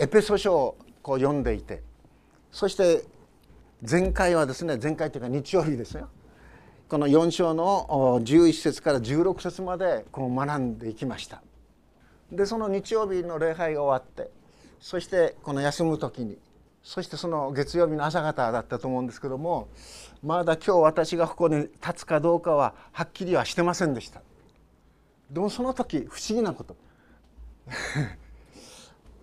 エペソ書をこう読んでいてそして前回はですね前回というか日曜日ですよ。この4章の11節から16節までこう学んでいきました。でその日曜日の礼拝が終わってそしてこの休む時にそしてその月曜日の朝方だったと思うんですけどもまだ今日私がここに立つかどうかははっきりはしてませんでした。でもその時不思議なこと。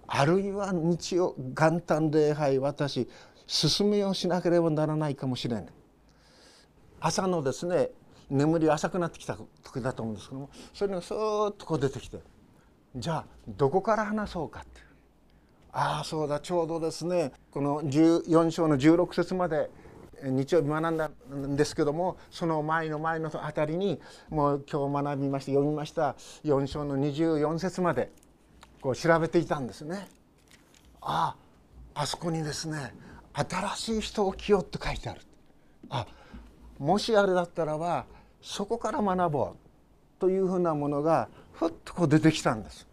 あるいは日曜元旦礼拝私進めをしなければならないかもしれない。朝のですね眠り浅くなってきた時だと思うんですけどもそれがスーッとこう出てきてじゃあどこから話そうかってああそうだちょうどですねこの14章の16節まで日曜日学んだんですけどもその前の前のあたりにもう今日学びました読みました4章の24節までこう調べていたんですね。あああそこにですね新しい人を着ようって書いてある。あもしあれだったらばそこから学ぼうというふうなものがふっとこう出てきたんです。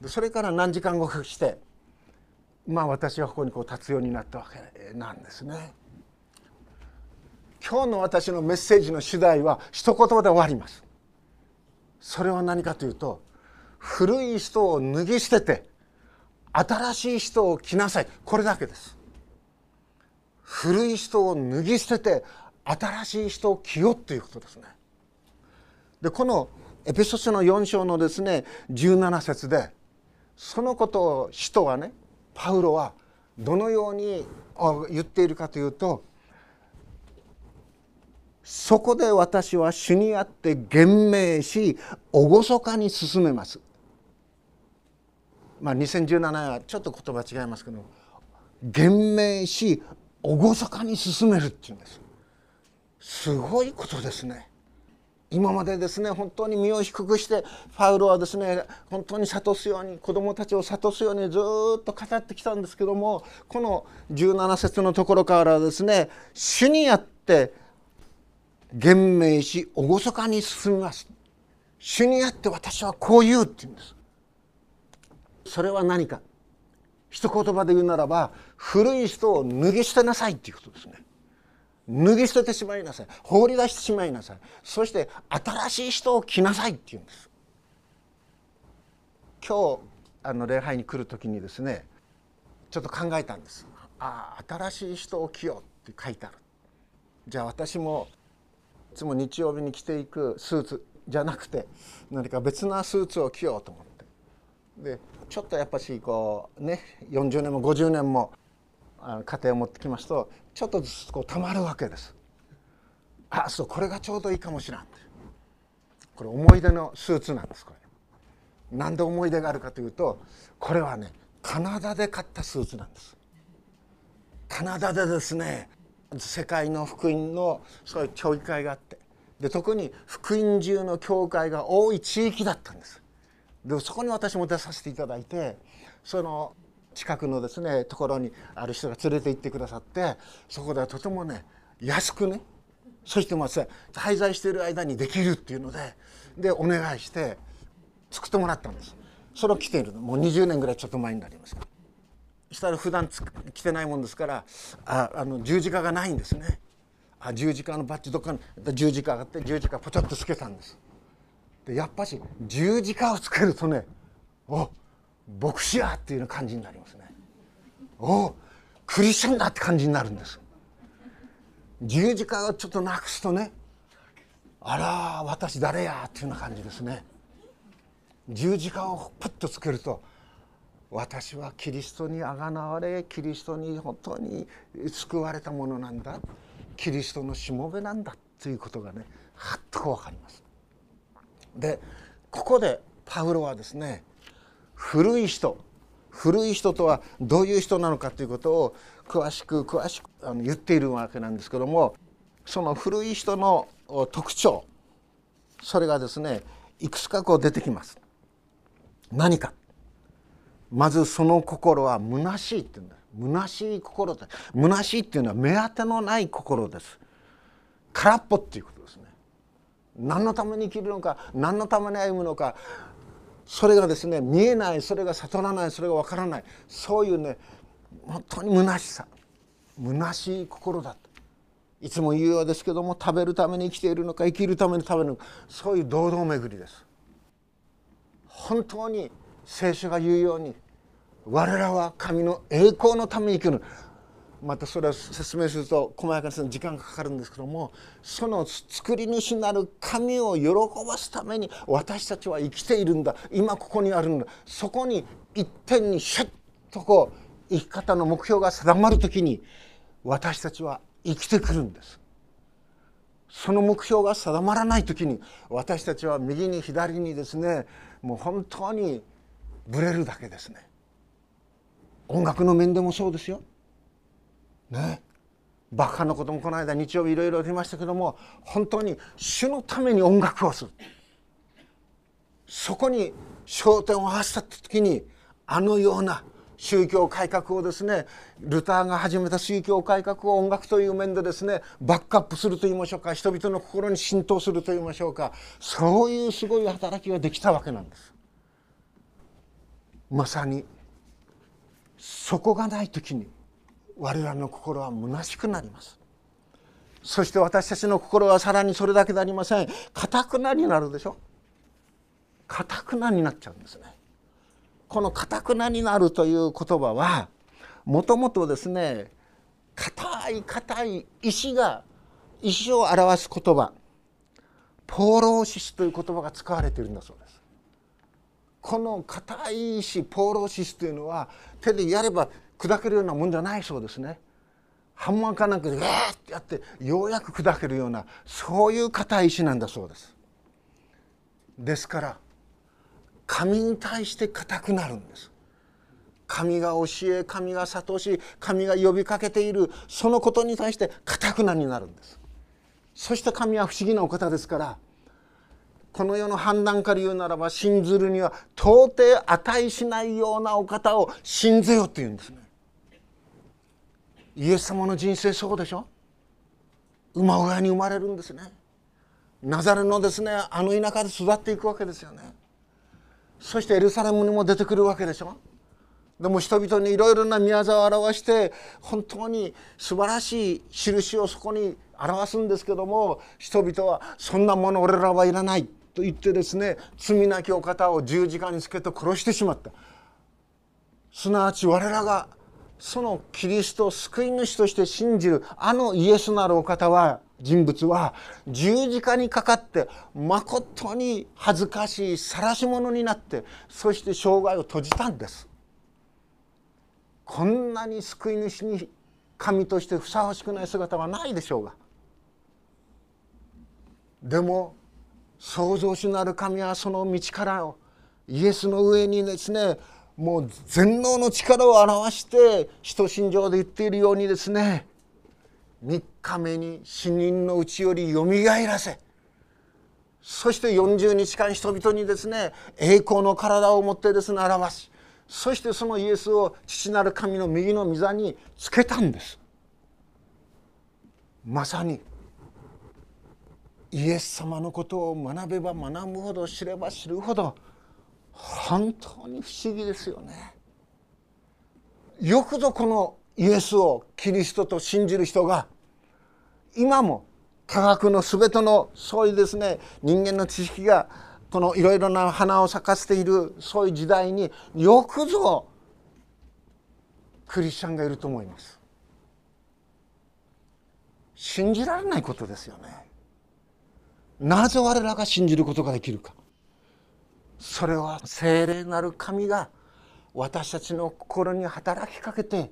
でそれから何時間後してまあ私はここにこう立つようになったわけなんですね。今日の私のメッセージの主題は一言で終わります。それは何かというと古い人を脱ぎ捨てて新しい人を着なさいこれだけです。古い人を脱ぎ捨てて新しい人を着ようということですね。でこのエペソ書の4章のですね17節でそのことを使徒はねパウロはどのように言っているかというとそこで私は主にあって言明し厳かに進めます。まあ2017年はちょっと言葉違いますけど言明し厳かに進めるっていうんです。すごいことですね。今までですね本当に身を低くしてパウロはですね本当に諭すように子どもたちを諭すようにずっと語ってきたんですけどもこの17節のところからですね主にあって言明し厳かに進みます主にあって私はこう言うって言うんですそれは何か？一言葉で言うならば古い人を脱ぎ捨てなさいっていうことですね。脱ぎ捨ててしまいなさい。放り出してしまいなさい。そして新しい人を着なさいって言うんです。今日あの礼拝に来る時にですねちょっと考えたんです。ああ新しい人を着ようって書いてある。じゃあ私もいつも日曜日に着ていくスーツじゃなくて何か別なスーツを着ようと思って。でちょっとやっぱしこうね40年も50年も家庭を持ってきますとちょっとずつこうたまるわけです。あそうこれがちょうどいいかもしれんこれ思い出のスーツなんですこれ。なんで思い出があるかというとこれはねカナダで買ったスーツなんです。カナダでですね世界の福音のそういう教育会があってで特に福音中の教会が多い地域だったんです。でそこに私も出させていただいてその近くのですねところにある人が連れて行ってくださってそこではとてもね安くねそしてまあ滞在している間にできるっていうのででお願いして作ってもらったんです。それを着ているの。もう20年ぐらいちょっと前になりますしたら普段着てないもんですからああの十字架がないんですね。あ十字架のバッジどっかに十字架があって十字架ポチョッとつけたんです。でやっぱし十字架をつけるとねお牧師やっていう感じになりますね。おおクリスチャンだって感じになるんです。十字架をちょっとなくすとねあら私誰やっていうような感じですね。十字架をプッとつけると私はキリストにあがなわれキリストに本当に救われたものなんだキリストのしもべなんだということがねはっとこう分かります。でここでパウロはですね古い人古い人とはどういう人なのかということを詳しく詳しく言っているわけなんですけどもその古い人の特徴それがですねいくつかこう出てきます。何か。まずその心は虚しいって言うんだ。虚しい心だ虚しいっていうのは目当てのない心です。空っぽっていうことですね。何のために生きるのか何のために歩むのか。それがですね見えないそれが悟らないそれがわからない。そういうね本当に虚しさ。虚しい心だいつも言うようですけども食べるために生きているのか生きるために食べるのか。そういう堂々巡りです。本当に聖書が言うように我らは神の栄光のために生きる。またそれを説明すると細やかに時間がかかるんですけどもその作り主なる神を喜ばすために私たちは生きているんだ。今ここにあるんだ。そこに一点にシュッとこう生き方の目標が定まる時に私たちは生きてくるんです。その目標が定まらない時に私たちは右に左にですねもう本当にブレるだけですね。音楽の面でもそうですよ。ねバッハのこともこの間日曜日いろいろ出ましたけども本当に主のために音楽をするそこに焦点を合わせた時にあのような宗教改革をですねルターが始めた宗教改革を音楽という面でですねバックアップすると言いましょうか人々の心に浸透すると言いましょうかそういうすごい働きができたわけなんです。まさにそこがない時に我らの心は虚しくなります。そして私たちの心はさらにそれだけでありません。かたくなになるでしょ？かたくなになっちゃうんですね。このかたくなになるという言葉はもともとですね硬い硬い石が石を表す言葉。ポーローシスという言葉が使われているんだそうです。この硬い石ポーローシスというのは手でやれば砕けるようなもんじゃないそうですね。ハンマーかなんかでガーッてやってようやく砕けるようなそういう硬い石なんだそうです。ですから神に対して硬くなるんです。神が教え神が諭し神が呼びかけているそのことに対して堅くなになるんですそして神は不思議なお方ですからこの世の判断から言うならば信ずるには到底値しないようなお方を信ぜよって言うんですねイエス様の人生そうでしょ？馬小屋に生まれるんですね。ナザレのですねあの田舎で育っていくわけですよね。そしてエルサレムにも出てくるわけでしょ？でも人々にいろいろな宮沢を表して本当に素晴らしい印をそこに表すんですけども人々はそんなもの俺らはいらないと言ってですね罪なきお方を十字架につけて殺してしまった。すなわち我らがそのキリスト救い主として信じるあのイエスなるお方は人物は十字架にかかってまことに恥ずかしい晒し者になってそして生涯を閉じたんです。こんなに救い主に神としてふさわしくない姿はないでしょうが。でも創造主なる神はその道からをイエスの上にですねもう全能の力を表して使徒信条で言っているようにですね3日目に死人のうちよりよみがえらせ。そして40日間人々にですね栄光の体を持ってですね表しそしてそのイエスを父なる神の右の御座につけたんです。まさにイエス様のことを学べば学ぶほど知れば知るほど本当に不思議ですよね。よくぞこのイエスをキリストと信じる人が今も科学の全てのそういうですね人間の知識がこのいろいろな花を咲かせているそういう時代によくぞクリスチャンがいると思います。信じられないことですよね。なぜ我らが信じることができるか。それは聖霊なる神が私たちの心に働きかけて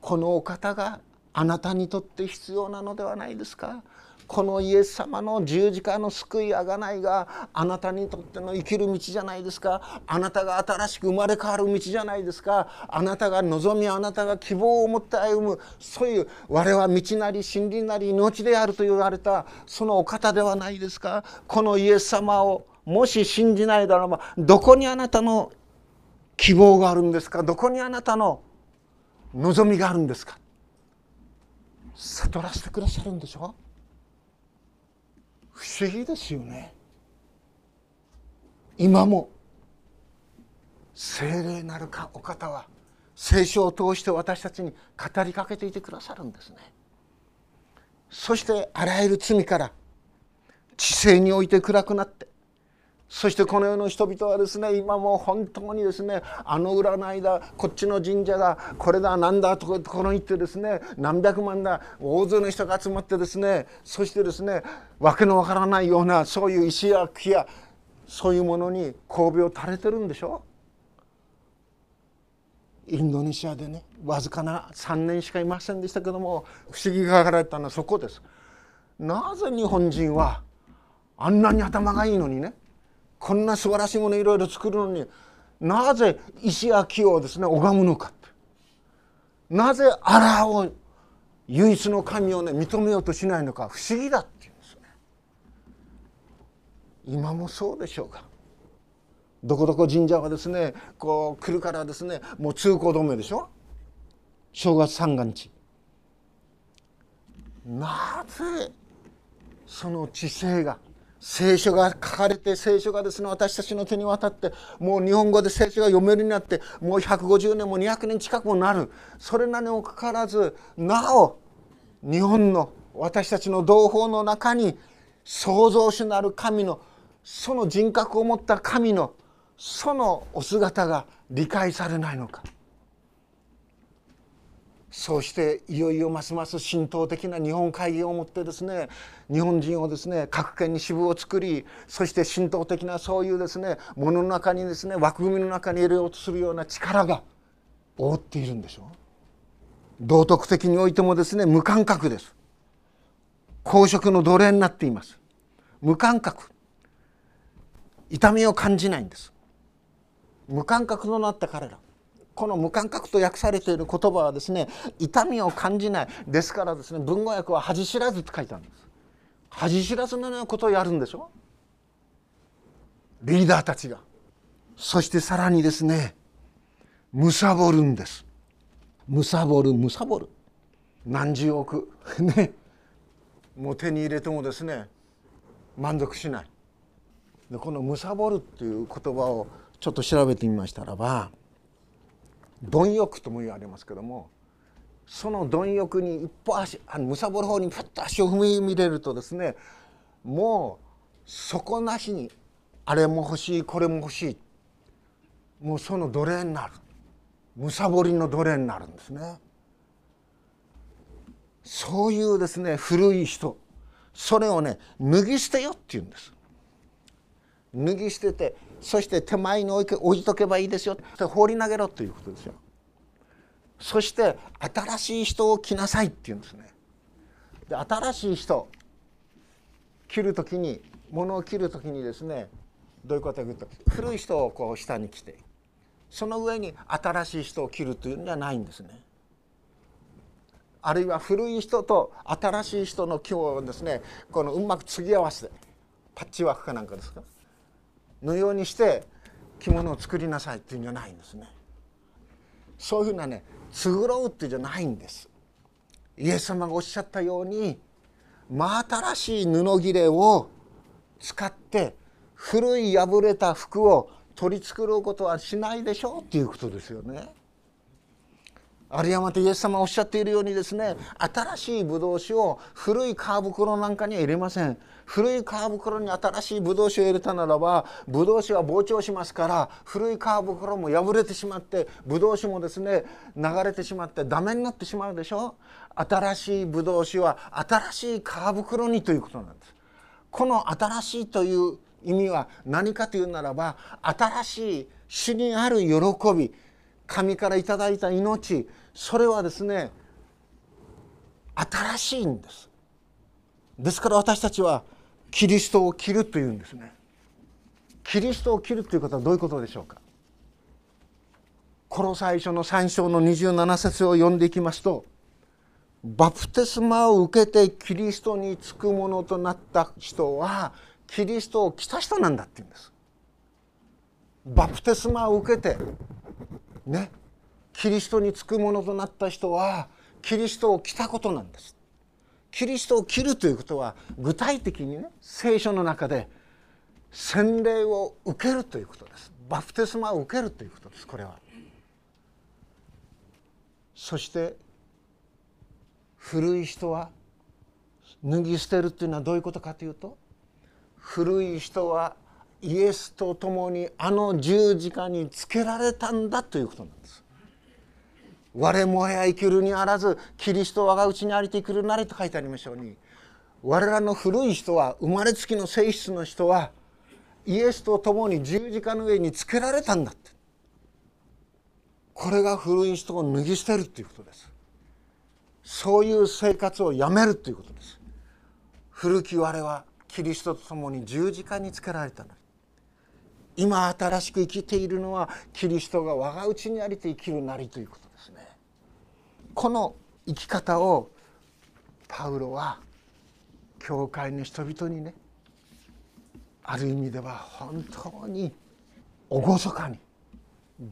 このお方があなたにとって必要なのではないですか？このイエス様の十字架の救いあがないがあなたにとっての生きる道じゃないですか？あなたが新しく生まれ変わる道じゃないですか？あなたが望みあなたが希望を持って歩むそういう我は道なり真理なり命であると言われたそのお方ではないですか？このイエス様をもし信じないならばどこにあなたの希望があるんですか？どこにあなたの望みがあるんですか？悟らせてくださるんでしょ？不思議ですよね。今も聖霊なるかお方は聖書を通して私たちに語りかけていてくださるんですね。そしてあらゆる罪から知性において暗くなってそしてこの世の人々はですね今も本当にですねあの占いだこっちの神社だこれだなんだところに行ってですね何百万だ大勢の人が集まってですねそしてですね訳のわからないようなそういう石や木やそういうものに神戸を垂れてるんでしょ？インドネシアでねわずかな3年しかいませんでしたけども不思議が書かれたのはそこです。なぜ日本人はあんなに頭がいいのにねこんな素晴らしいものいろいろ作るのになぜ石や木をですね拝むのかなぜアラを唯一の神をね認めようとしないのか不思議だっていうんですね。今もそうでしょうかどこどこ神社はですねこう来るからですねもう通行止めでしょ。正月三が日。なぜその知性が聖書が書かれて聖書がですね私たちの手に渡ってもう日本語で聖書が読めるようになってもう150年も200年近くもなる。それなにもかかわらずなお日本の私たちの同胞の中に創造主なる神のその人格を持った神のそのお姿が理解されないのか。そうしていよいよますます浸透的な日本会議をもってですね日本人をですね各県に支部を作りそして浸透的なそういうですねものの中にですね枠組みの中に入れようとするような力が覆っているんでしょう。道徳的においてもですね無感覚です。公職の奴隷になっています。無感覚。痛みを感じないんです。無感覚となった彼ら。この無感覚と訳されている言葉はですね痛みを感じない。ですからですね文語訳は恥知らずって書いてあるんです。恥知らずのようなことをやるんでしょ？リーダーたちが。そしてさらにですねむさぼるんです。むさぼるむさぼる。何十億。ね。もう手に入れてもですね満足しない。でこの「むさぼる」っていう言葉をちょっと調べてみましたらば貪欲とも言われますけどもその貪欲に一歩足あのむさぼる方にふっと足を踏み入れるとですねもう底なしにあれも欲しいこれも欲しいもうその奴隷になるむさぼりの奴隷になるんですね。そういうですね古い人それをね脱ぎ捨てよって言うんです。脱ぎ捨ててそして手前に置いとけばいいですよって放り投げろということですよ。そして新しい人を着なさいって言うんですね。で新しい人着る時に物を着る時にですねどういうことかというと古い人をこう下に着てその上に新しい人を着るというんじゃないんですね。あるいは古い人と新しい人の今日をですねこのうまく継ぎ合わせてパッチワークかなんかですか？のようにして着物を作りなさいっていうんじゃないんですね。そういうふうなね繕うっていうんじゃないんです。イエス様がおっしゃったように真新しい布切れを使って古い破れた服を取り繕うことはしないでしょうっていうことですよね。有り余ってイエス様おっしゃっているようにですね新しいブドウ酒を古い皮袋なんかには入れません。古い皮袋に新しいブドウ酒を入れたならばブドウ酒は膨張しますから古い皮袋も破れてしまってブドウ酒もですね流れてしまってダメになってしまうでしょ。新しいブドウ酒は新しい皮袋にということなんです。この新しいという意味は何かというならば新しい主にある喜び神からいただいた命それはですね新しいんです。ですから私たちはキリストを着るというんですね。キリストを着るということはどういうことでしょうか。この最初の3章の27節を読んでいきますとバプテスマを受けてキリストにつくものとなった人はキリストを着た人なんだって言うんです。バプテスマを受けてね。キリストにつくものとなった人はキリストを着たことなんです。キリストを着るということは具体的にね聖書の中で洗礼を受けるということです。バプテスマを受けるということですこれは。そして古い人は脱ぎ捨てるっていうのはどういうことかというと古い人はイエスと共にあの十字架につけられたんだということなんです。我もや生きるにあらずキリスト我が内にありてくるなりと書いてありましょうに我らの古い人は生まれつきの性質の人はイエスと共に十字架の上につけられたんだって。これが古い人を脱ぎ捨てるということです。そういう生活をやめるということです。古き我はキリストと共に十字架につけられたの今新しく生きているのはキリストが我が内にありて生きるなりということですね。この生き方をパウロは教会の人々にねある意味では本当に厳かに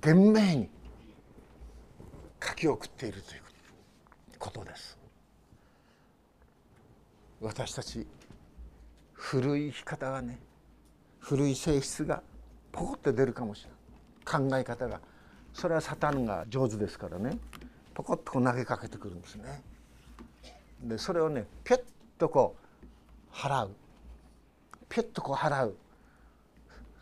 厳明に書き送っているということです。私たち古い生き方がね古い性質がポコって出るかもしれない考え方が。それはサタンが上手ですからね。ポコッと投げかけてくるんですね。でそれをねピュッとこう払う。ピュッとこう払う。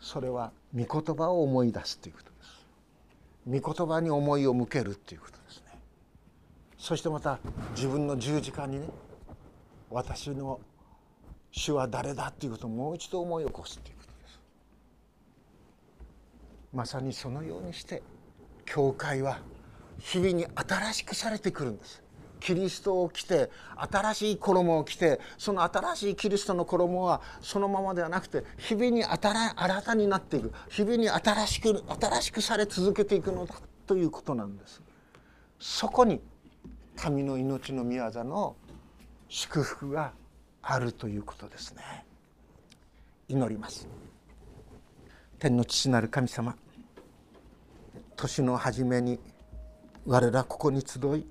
それは御言葉を思い出すということです。御言葉に思いを向けるということですね。そしてまた自分の十字架にね私の主は誰だということをもう一度思い起こすという。ことですまさにそのようにして教会は日々に新しくされてくるんです。キリストを着て新しい衣を着てその新しいキリストの衣はそのままではなくて日々に新たになっていく。日々に新しく新しくされ続けていくのだということなんです。そこに神の命の御業の祝福があるということですね。祈ります。天の父なる神様年の初めに我らここに集い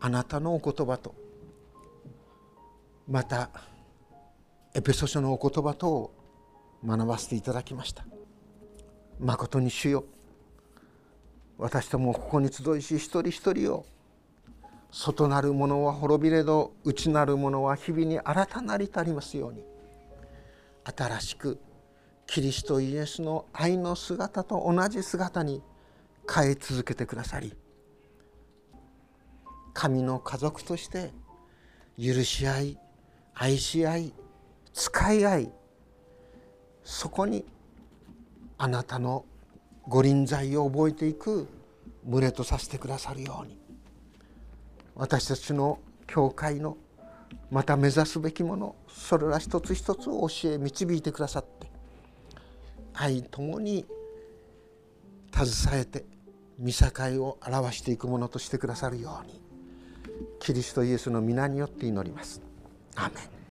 あなたのお言葉とまたエペソ書のお言葉とを学ばせていただきました。まことに主よ私どもここに集いし一人一人を外なる者は滅びれど内なる者は日々に新たなりたりますように新しくキリストイエスの愛の姿と同じ姿に変え続けてくださり神の家族として許し合い愛し合い使い合いそこにあなたの御臨在を覚えていく群れとさせてくださるように私たちの教会のまた目指すべきものそれら一つ一つを教え導いてくださって愛ともに携えて見境を表していくものとしてくださるようにキリストイエスの皆によって祈ります。アメン